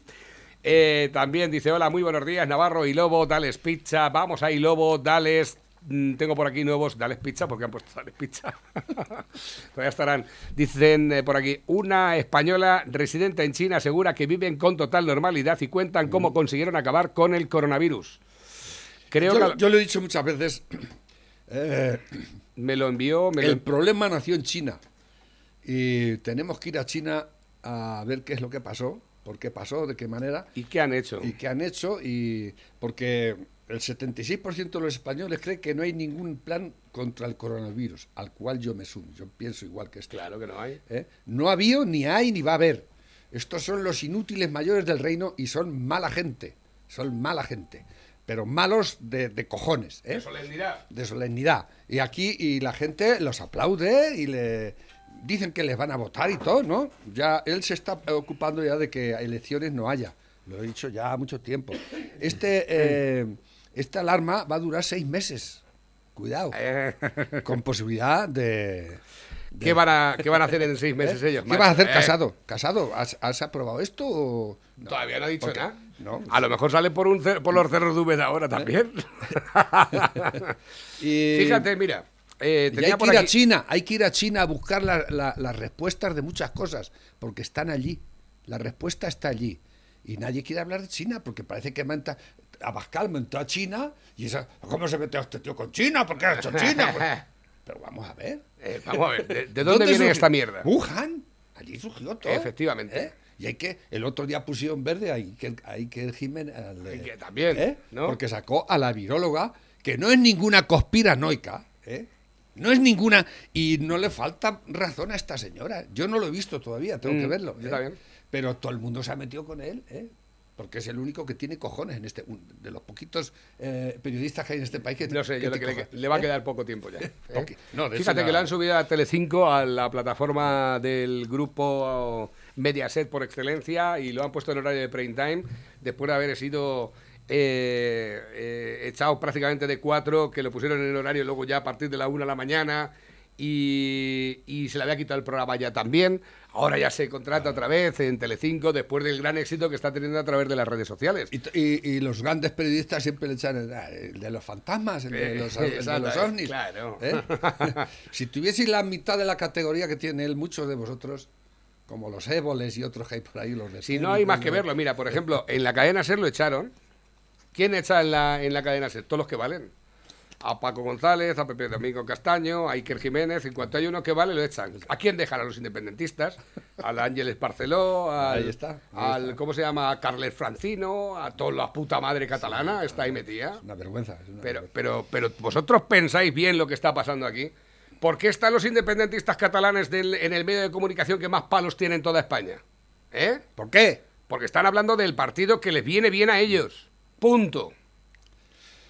Eh, también dice, hola, muy buenos días, Navarro y Lobo, dales pizza. Vamos ahí, Lobo, dales... mm, Tengo por aquí nuevos, dales pizza, porque han puesto dales pizza. *laughs* Todavía estarán. Dicen eh, por aquí, una española residente en China asegura que viven con total normalidad y cuentan cómo consiguieron acabar con el coronavirus. Creo Yo, que yo lo he dicho muchas veces. *clears throat* eh, me lo envió, me lo el problema nació en China. Y tenemos que ir a China a ver qué es lo que pasó, por qué pasó, de qué manera ¿Y qué han hecho? y qué han hecho. Y porque el 76% de los españoles cree que no hay ningún plan contra el coronavirus, al cual yo me sumo. Yo pienso igual que este. Claro que no hay. ¿eh? No ha habido, ni hay, ni va a haber. Estos son los inútiles mayores del reino y son mala gente. Son mala gente. Pero malos de, de cojones. ¿eh? solemnidad. De solemnidad. Y aquí y la gente los aplaude y le dicen que les van a votar y todo, ¿no? Ya él se está ocupando ya de que elecciones no haya. Lo he dicho ya mucho tiempo. Este, eh, esta alarma va a durar seis meses. Cuidado. *laughs* Eh, Con posibilidad de... ¿Qué, van a, ¿Qué van a hacer en seis meses ellos? ¿Qué macho? vas a hacer Eh, casado? ¿Casado? ¿Has, has aprobado esto o...? no? Todavía no ha dicho Porque- nada. No. A lo mejor sale por, un cer- por los cerros de Úbeda ahora también. *laughs* Y- Fíjate, mira. eh, y hay que ir a China, hay que ir a China a buscar la- la- las respuestas de muchas cosas, porque están allí. La respuesta está allí. Y nadie quiere hablar de China, porque parece que menta, Abascal mentó a China, y esa, ¿cómo se metió este tío con China? ¿Por qué ha hecho China? Pues- *laughs* pero vamos a ver. Eh, vamos a ver, ¿de, de *laughs* dónde, viene surgió? esta mierda? Wuhan. Allí surgió todo. Efectivamente. ¿Eh? Y hay que, el otro día pusieron verde ahí que hay que Jiménez al, Y que también, ¿eh? ¿no? Porque sacó a la viróloga, que no es ninguna conspiranoica, ¿eh? No es ninguna. Y no le falta razón a esta señora. Yo no lo he visto todavía, tengo que Mm, verlo. ¿eh? Pero todo el mundo se ha metido con él, ¿eh? Porque es el único que tiene cojones en este. un- de los poquitos eh, periodistas que hay en este país que No sé, que yo que le, le va a ¿eh? quedar poco tiempo ya. *laughs* ¿eh? No, Fíjate que lo han subido a Telecinco, a la plataforma del grupo Mediaset por excelencia, y lo han puesto en horario de prime time, después de haber sido eh, echado prácticamente de cuatro, que lo pusieron en horario luego ya a partir de la una de la mañana. Y, y se le había quitado el programa ya también. Ahora ya se contrata otra vez en Telecinco después del gran éxito que está teniendo a través de las redes sociales. Y, t- y- y los grandes periodistas siempre le echan el, el de los fantasmas, el de Eh, los, *laughs* el de los ovnis. claro. ¿eh? *laughs* *laughs* si tuvieseis la mitad de la categoría que tiene él, muchos de vosotros, como los éboles y otros que hay por ahí, los de Si no hay más que verlo, mira, por ejemplo, en la cadena SER lo echaron. ¿Quién echa en la, en la cadena SER? Todos los que valen. A Paco González, a Pepe Domingo Castaño, a Iker Jiménez, en cuanto hay uno que vale, lo echan. ¿A quién dejan? A los independentistas, al Ángeles Barceló, al, Ahí está, ahí al está. ¿cómo se llama? A Carles Francino, a toda la puta madre catalana, está ahí metida. Una vergüenza. es una Pero, vergüenza. pero, pero vosotros pensáis bien lo que está pasando aquí. ¿Por qué están los independentistas catalanes del- en el medio de comunicación que más palos tiene en toda España? ¿Eh? ¿Por qué? Porque están hablando del partido que les viene bien a ellos. Punto.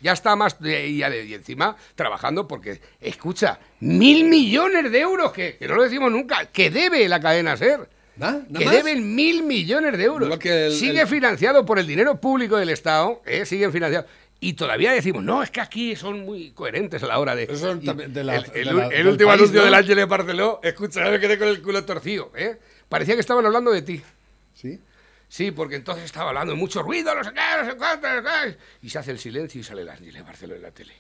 Ya está más de, y, y encima trabajando porque, escucha, mil millones de euros, que, que no lo decimos nunca, que debe la cadena ser. ¿Nada Que más? deben mil millones de euros. El- Sigue el- financiado por el dinero público del Estado, ¿eh? siguen financiados. Y todavía decimos, no, es que aquí son muy coherentes a la hora de. Eso y de la- el, de la- del último país, anuncio ¿no? del Ángeles Barceló, escucha, me quedé con el culo torcido, ¿eh? Parecía que estaban hablando de ti. ¿Sí? Sí, porque entonces estaba hablando de mucho ruido, no sé qué, no sé cuánto, no sé qué. Y se hace el silencio y sale el Ángeles Barceló en la tele.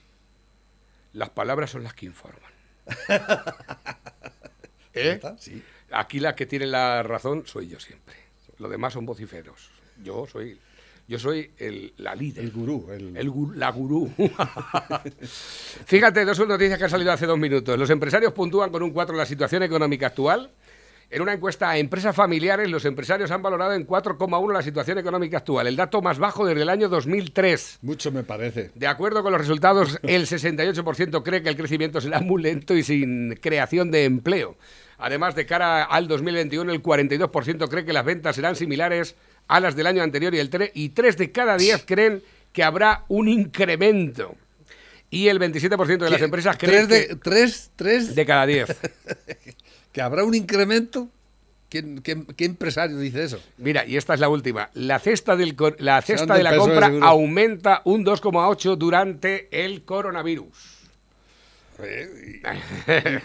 Las palabras son las que informan. *laughs* ¿Eh? ¿Está? Sí. Aquí la que tiene la razón soy yo siempre. Los demás son vociferos. Yo soy, yo soy el, la líder. El gurú. El... El la gurú. *laughs* Fíjate, dos noticias que han salido hace dos minutos. Los empresarios puntúan con un 4 la situación económica actual. En una encuesta a empresas familiares, los empresarios han valorado en 4,1 la situación económica actual, el dato más bajo desde el año 2003. Mucho me parece. De acuerdo con los resultados, el 68% cree que el crecimiento será muy lento y sin creación de empleo. Además, de cara al 2021, el 42% cree que las ventas serán similares a las del año anterior y, el tre- y 3 de cada 10 creen que habrá un incremento. Y el 27% de las empresas creen tres de, que tres, tres de cada 10. *laughs* que habrá un incremento. ¿Quién, qué, qué empresario dice eso? Mira, y esta es la última. La cesta, del la cesta de la compra aumenta un 2,8 durante el coronavirus. Eh,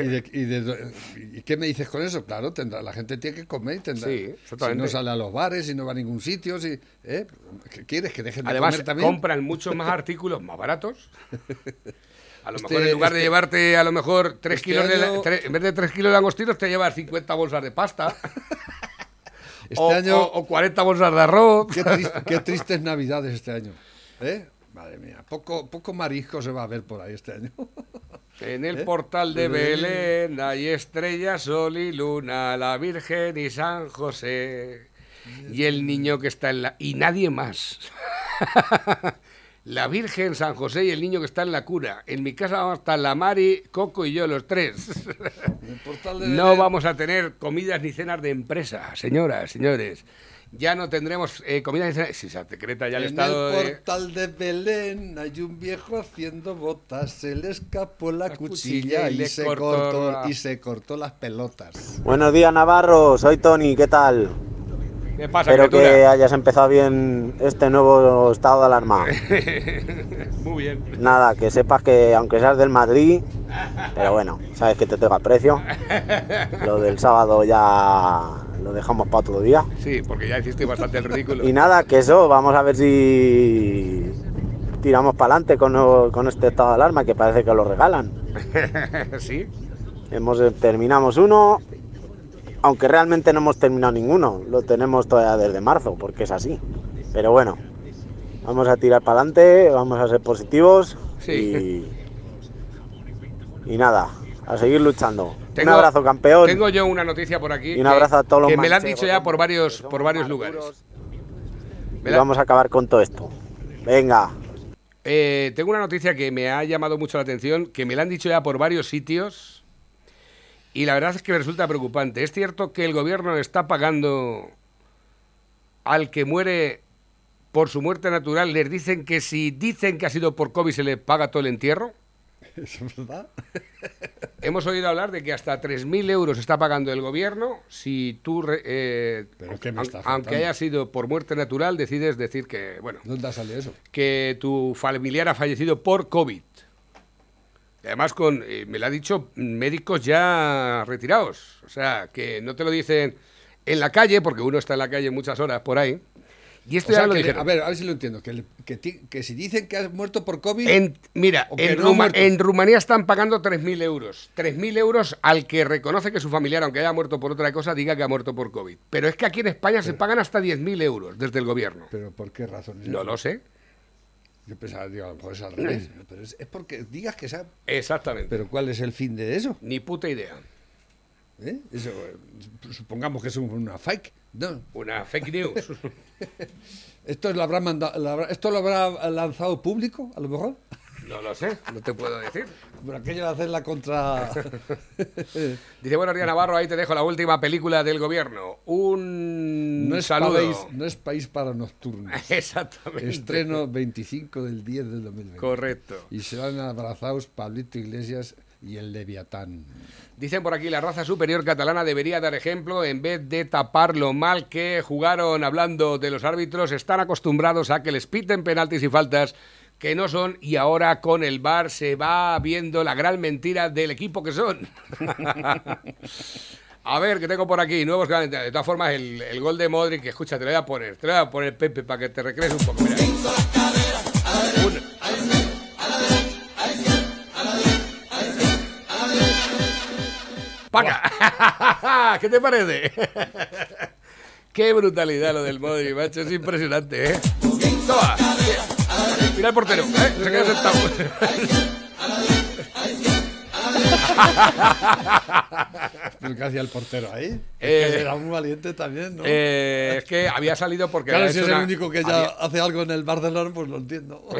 ¿Y, y de- y de- y qué me dices con eso? Claro, tendrá, la gente tiene que comer y tendrá. Sí, exactamente. Si no sale a los bares, si no va a ningún sitio, si, ¿eh? ¿qué quieres que dejen de Además, comer también? compran muchos más *laughs* artículos más baratos. *laughs* A lo Este- mejor en lugar de este- llevarte a lo mejor 3 este kilos de año- tre- en vez de 3 kilos de langostinos te llevas 50 bolsas de pasta *laughs* Este o, año, o- o 40 bolsas de arroz. qué, tris- qué tristes navidades este año. ¿eh? Madre mía, poco, poco marisco se va a ver por ahí este año. *laughs* En el ¿Eh? portal de. Belén hay estrella, sol y luna, la Virgen y San José y el niño que está en la y nadie más. *laughs* La Virgen, San José y el niño que está en la cura. En mi casa vamos a estar la Mari, Coco y yo, los tres. En No vamos a tener comidas ni cenas de empresa, señoras, señores. Ya no tendremos eh, comidas ni cenas. Si se decreta ya el En estado el de... portal de Belén hay un viejo haciendo botas, se le escapó la, La cuchilla, cuchilla y y, le se cortó cortó, la- y se cortó las pelotas. Buenos días Navarro, soy Tony, ¿qué tal? ¿Qué pasa, Espero que hayas empezado bien este nuevo estado de alarma. *laughs* Muy bien. Nada, que sepas que aunque seas del Madrid, pero bueno, sabes que te tengo aprecio. Lo del sábado ya lo dejamos para otro día. Sí, porque ya hiciste bastante el ridículo. Y nada, que eso, vamos a ver si tiramos para adelante con, con este estado de alarma que parece que lo regalan. *laughs* sí. Hemos, eh, terminamos uno, aunque realmente no hemos terminado ninguno, lo tenemos todavía desde marzo, porque es así. Pero bueno, vamos a tirar para adelante, vamos a ser positivos Sí. y, y nada, a seguir luchando. Tengo- un abrazo campeón. Tengo yo una noticia por aquí. Y un que- abrazo a todos los Que me la han dicho ya por varios, por varios lugares. Y la- vamos a acabar con todo esto. Venga. Eh, tengo una noticia que me ha llamado mucho la atención, que me la han dicho ya por varios sitios y la verdad es que me resulta preocupante. Es cierto que el gobierno está pagando al que muere por su muerte natural. Les dicen que si dicen que ha sido por COVID se le paga todo el entierro. *laughs* ¿Eso es verdad? *laughs* Hemos oído hablar de que hasta 3.000 euros está pagando el gobierno si tú, eh, ¿Pero qué me aun- estás aunque haya sido por muerte natural, decides decir que, bueno, ¿Dónde ha salido eso? que tu familiar ha fallecido por COVID. Además, con, eh, me lo ha dicho médicos ya retirados. O sea, que no te lo dicen en la calle, porque uno está en la calle muchas horas por ahí. Y esto O sea, ya lo que le- dijeron. a ver, a ver si lo entiendo. Que, que, si dicen que has muerto por COVID, En- mira, en, no Ruma- en Rumanía están pagando 3.000 euros. 3.000 euros al que reconoce que su familiar, aunque haya muerto por otra cosa, diga que ha muerto por COVID. Pero es que aquí en España se pagan hasta 10.000 euros desde el gobierno. ¿pero por qué razón? No lo sé. Yo pensaba, digo, a lo mejor es al revés. *clears throat* Pero es, es porque digas que sea... Exactamente. ¿Pero cuál es el fin de eso? Ni puta idea. ¿Eh? Eso, eh, supongamos que es un- una fake. No. Una fake news. *laughs* ¿Esto lo habrá, mandado, ¿Esto lo habrá lanzado público, a lo mejor? No lo sé, no te puedo decir. Por aquello de hacer la contra... *laughs* Dice, buenos días Navarro, ahí te dejo la última película del gobierno. Un no, es saludo. país, no es país para nocturnos. *laughs* Exactamente. Estreno 25 del 10 del 2020. Correcto. Y serán abrazados Pablito Iglesias y el Leviatán. Dicen por aquí, la raza superior catalana debería dar ejemplo en vez de tapar lo mal que jugaron hablando de los árbitros. Están acostumbrados a que les piten penaltis y faltas que no son y ahora con el bar se va viendo la gran mentira del equipo que son. *laughs* a ver, que tengo por aquí nuevos De todas formas, el, gol de Modric, que escucha, te lo voy a poner, te lo voy a poner Pepe para que te recrees un poco. Mira. ¡Paca! *laughs* ¿Qué te parece? *laughs* Qué brutalidad lo del Modric, macho. Es impresionante, ¿eh? Toma. Mira el portero, ¿eh? Se queda sentado. ¿Qué hacía el portero ahí? Eh, era muy valiente también, ¿no? Eh, es que había salido porque... Claro, si es el único que ya hace algo en el Barcelona, pues lo entiendo. *laughs*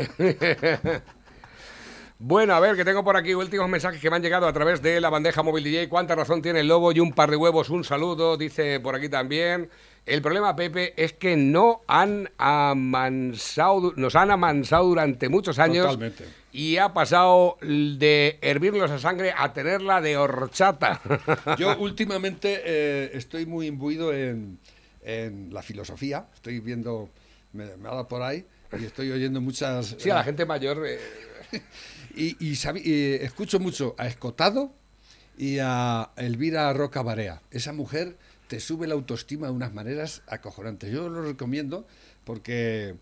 Bueno, a ver, que tengo por aquí últimos mensajes que me han llegado a través de la bandeja móvil DJ. ¿Cuánta razón tiene el lobo? Y un par de huevos, un saludo, dice por aquí también. El problema, Pepe, es que no han amansado, nos han amansado durante muchos años. Totalmente. Y ha pasado de hervirlos a sangre a tenerla de horchata. *laughs* Yo últimamente eh, estoy muy imbuido en, la filosofía. Estoy viendo, me, ha dado por ahí, y estoy oyendo muchas... Sí, a la gente mayor... Eh, *laughs* y, escucho mucho a Escotado y a Elvira Roca Barea. Esa mujer te sube la autoestima de unas maneras acojonantes. Yo lo recomiendo porque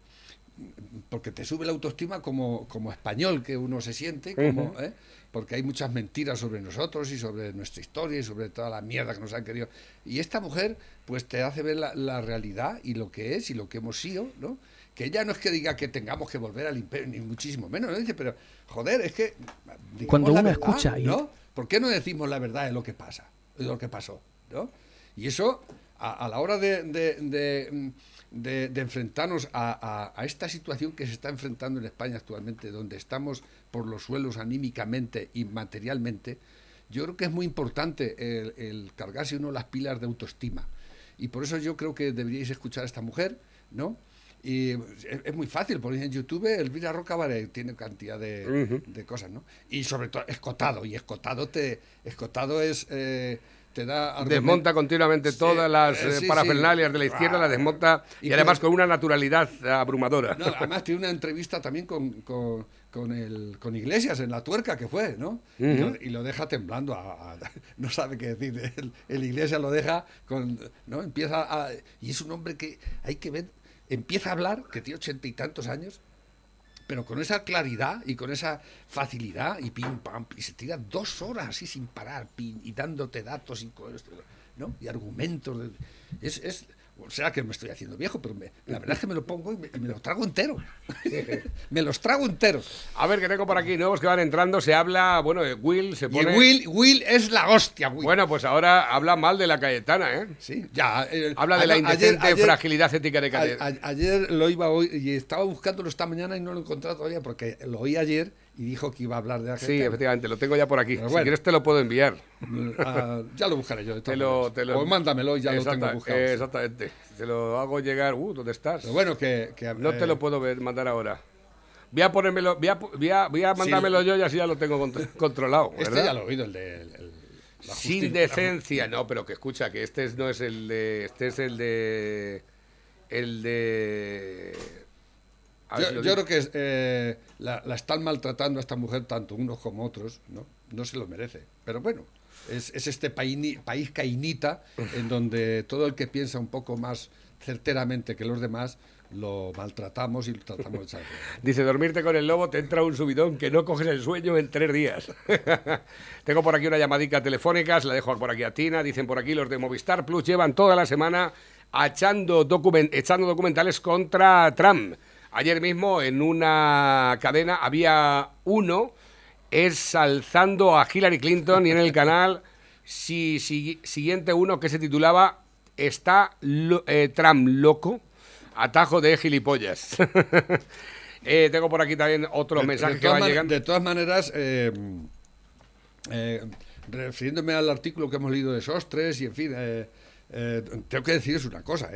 porque te sube la autoestima como, como español que uno se siente, como, ¿eh? porque hay muchas mentiras sobre nosotros y sobre nuestra historia y sobre toda la mierda que nos han querido. Y esta mujer, pues te hace ver la, la realidad y lo que es y lo que hemos sido, ¿no? Que ella no es que diga que tengamos que volver al imperio, ni muchísimo menos, ¿no? Dice, pero joder, es que... Cuando uno escucha... ¿no? ¿Por qué no decimos la verdad de lo que pasa, de lo que pasó? ¿no? Y eso, a, la hora de, de, enfrentarnos a, esta situación que se está enfrentando en España actualmente, donde estamos por los suelos anímicamente y materialmente, yo creo que es muy importante el, el cargarse uno las pilas de autoestima. Y por eso yo creo que deberíais escuchar a esta mujer, ¿no? Y es, muy fácil, ponéis en YouTube Elvira Roca tiene cantidad de, de, cosas, ¿no? Y sobre todo escotado, y escotado te escotado es eh, te da desmonta continuamente todas las eh, eh, parafernalias de la izquierda, la desmonta y, además con una naturalidad abrumadora. además tiene una entrevista también con, con, con, el, con Iglesias en la tuerca que fue, ¿no? y, lo, deja temblando, *laughs* no sabe qué decir. El, el Iglesias lo deja con, ¿no? Empieza a, y es un hombre que hay que ver empieza a hablar, que tiene ochenta y tantos años, pero con esa claridad y con esa facilidad y pim pam, y se tira dos horas así sin parar, y dándote datos y, ¿no? y argumentos. es o sea que me estoy haciendo viejo, pero la verdad es que me lo pongo y me, lo trago entero. *laughs* me los trago enteros. A ver, que tengo por aquí nuevos que van entrando. Se habla, bueno, de Will, se pone... Y Will, Will es la hostia, Will. Bueno, pues ahora habla mal de la Cayetana, ¿eh? Sí, ya. Eh, habla de la indecente fragilidad ética de Cayetana. ayer lo iba hoy y estaba buscándolo esta mañana y no lo he encontrado todavía porque lo oí ayer y dijo que iba a hablar de Argentina. Sí, efectivamente, lo tengo ya por aquí. si quieres te lo puedo enviar. Ah, ya lo buscaré yo. te lo, te lo... O mándamelo y ya lo tengo buscado. Exactamente. Te lo hago llegar. Uh, ¿dónde estás? Pero bueno, que, no te lo puedo ver, mandar ahora. Voy a ponérmelo, voy a, voy a, voy a mandármelo yo y así ya lo tengo *laughs* controlado. Este ya lo he oído, el de... Sin decencia, no, pero que escucha, que este no es el de... Este es el de... El de yo, creo que eh, la, están maltratando a esta mujer tanto unos como otros, ¿no? No se lo merece. Pero bueno, es, este país, país cainita en donde todo el que piensa un poco más certeramente que los demás lo maltratamos y lo tratamos de Dice, dormirte con el lobo te entra un subidón que no coges el sueño en tres días. *laughs* Tengo por aquí una llamadita telefónica, se la dejo por aquí a Tina. Dicen por aquí los de Movistar Plus llevan toda la semana echando, echando documentales contra Trump. Ayer mismo en una cadena había uno exalzando a Hillary Clinton y en el canal siguiente uno que se titulaba Está eh, Trump loco, atajo de gilipollas. *laughs* Eh, tengo por aquí también otros mensajes que van llegando. De todas maneras, eh, refiriéndome al artículo que hemos leído de Sostres y en fin, tengo que deciros una cosa,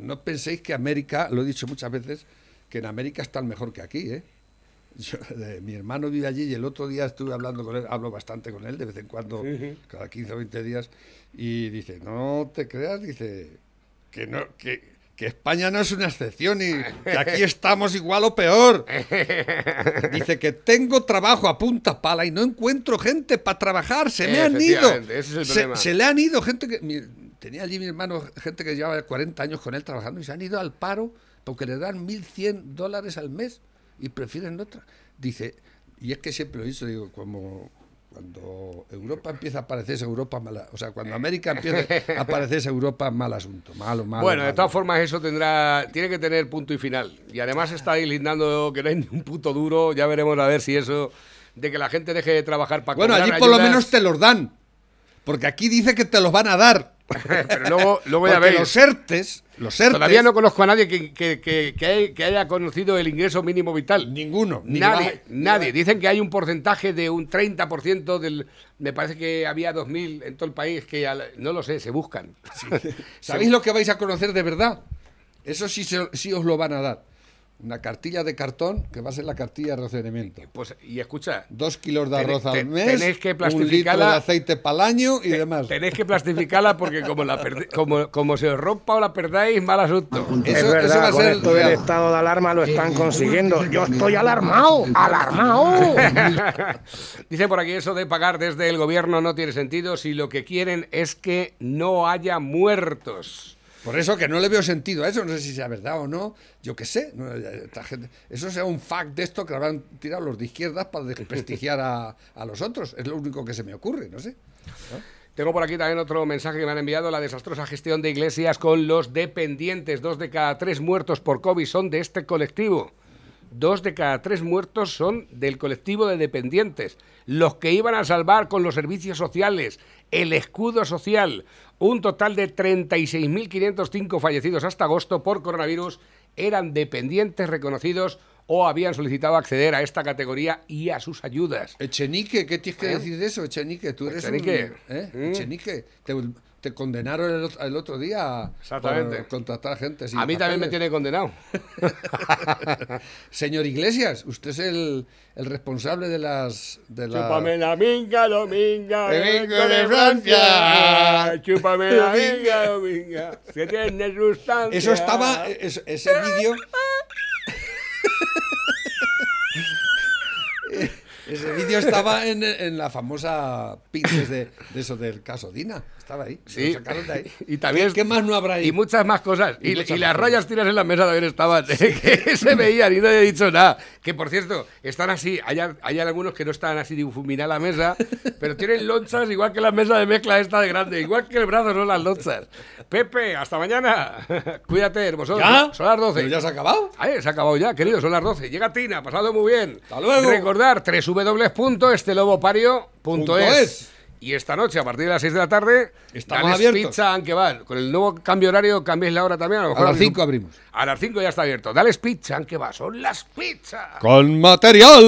no penséis que América, lo he dicho muchas veces, que en América están mejor que aquí, ¿eh? *laughs* mi hermano vive allí y el otro día estuve hablando con él, hablo bastante con él de vez en cuando, cada 15 o 20 días, y dice, no te creas, dice, que, no, que, que España no es una excepción y que aquí *laughs* estamos igual o peor. Dice que tengo trabajo a punta pala y no encuentro gente para trabajar. Se me han ido. Efectivamente, ese es el se, le han ido gente que. mi- tenía allí mi hermano gente que llevaba 40 años con él trabajando y se han ido al paro porque le dan 1.100 dólares al mes y prefieren otra. Dice, y es que siempre lo he dicho, digo, como cuando Europa empieza a parecerse Europa mala, o sea, cuando América empieza a parecerse Europa mal asunto, malo, malo. Bueno, de todas formas eso tendrá, tiene que tener punto y final. Y además está ahí lindando que no hay ni un puto duro. Ya veremos a ver si eso de que la gente deje de trabajar para Bueno, allí por lo menos te los dan. Porque aquí dice que te los van a dar. *laughs* Pero luego, luego ya veis. los ERTES, los ERTES, Todavía no conozco a nadie que, que- que- que hay- que haya conocido el ingreso mínimo vital. ninguno. ni Nadie, ni nadie. Dicen que hay un porcentaje de un 30% del... Me parece que había 2.000 en todo el país que al- no lo sé, se buscan. *laughs* ¿Sabéis lo que vais a conocer de verdad? Eso sí, se- sí os lo van a dar. Una cartilla de cartón que va a ser la cartilla de racionamiento. Pues, y escucha, Dos kilos de arroz te- al mes, tenéis que un litro de plastificarla- aceite para el año y demás. tenéis que plastificarla porque como, la *laughs* como, como se os rompa o la perdáis, mal asunto. Eso, eso va a ser real. estado de alarma lo están consiguiendo. Yo estoy alarmado, *laughs* alarmado. *laughs* Dice por aquí eso de pagar desde el gobierno no tiene sentido si lo que quieren es que no haya muertos. Por eso que no le veo sentido a eso, no sé si sea verdad o no, yo qué sé. no, esta gente- eso sea un fact de esto que habrán tirado los de izquierdas para desprestigiar a, a los otros. Es lo único que se me ocurre, no sé. Tengo por aquí también otro mensaje que me han enviado, la desastrosa gestión de iglesias con los dependientes. Dos de cada tres muertos por COVID son de este colectivo. Dos de cada tres muertos son del colectivo de dependientes. Los que iban a salvar con los servicios sociales, el escudo social. Un total de 36.505 fallecidos hasta agosto por coronavirus eran dependientes reconocidos o habían solicitado acceder a esta categoría y a sus ayudas. Echenique, ¿qué tienes que ¿Eh? decir de eso, Echenique? Tú eres Echenique. un... ¿eh? Mm. Echenique. Te, te condenaron el, ot- el otro día Exactamente. por contratar gente. sin A mí también me papeles. tiene condenado. *laughs* Señor Iglesias, usted es el, el responsable de las... De la... la minga, dominga, Que vengo de Francia. Chúpame la minga, dominga. Se tiene sustancia. Eso estaba, es- ese vídeo... *laughs* Ese vídeo estaba en, en la famosa pinches de, de eso del caso Dina. Estaba ahí. Sí. Lo sacaron de ahí. *laughs* Y también ¿Qué, qué más no habrá ahí? Y muchas más cosas. Y Y, muchas y más las cosas. rayas tiras en la mesa también estaban. *laughs* que *laughs* se veían y no he dicho nada. Que por cierto, están así. Hay, hay algunos que no están así difuminadas la mesa, pero tienen lonchas igual que la mesa de mezcla esta de grande. Igual que el brazo son las lonchas. Pepe, hasta mañana. Cuídate, hermoso. ¿Ya? Son las 12. ¿Pero ya se ha acabado? Ay, se ha acabado ya, querido, son las 12. Llega Tina, pasado muy bien. Hasta luego. Recordar www.estelobopario.es. Y esta noche, a partir de las 6 de la tarde, Estamos abiertos. Pizza Anquebar. Con el nuevo cambio horario, cambiéis la hora también. A, lo A mejor las abrís 5 un- abrimos. A las 5 ya está abierto. Dales Pizza Anquebar. Son las pizzas. Con material.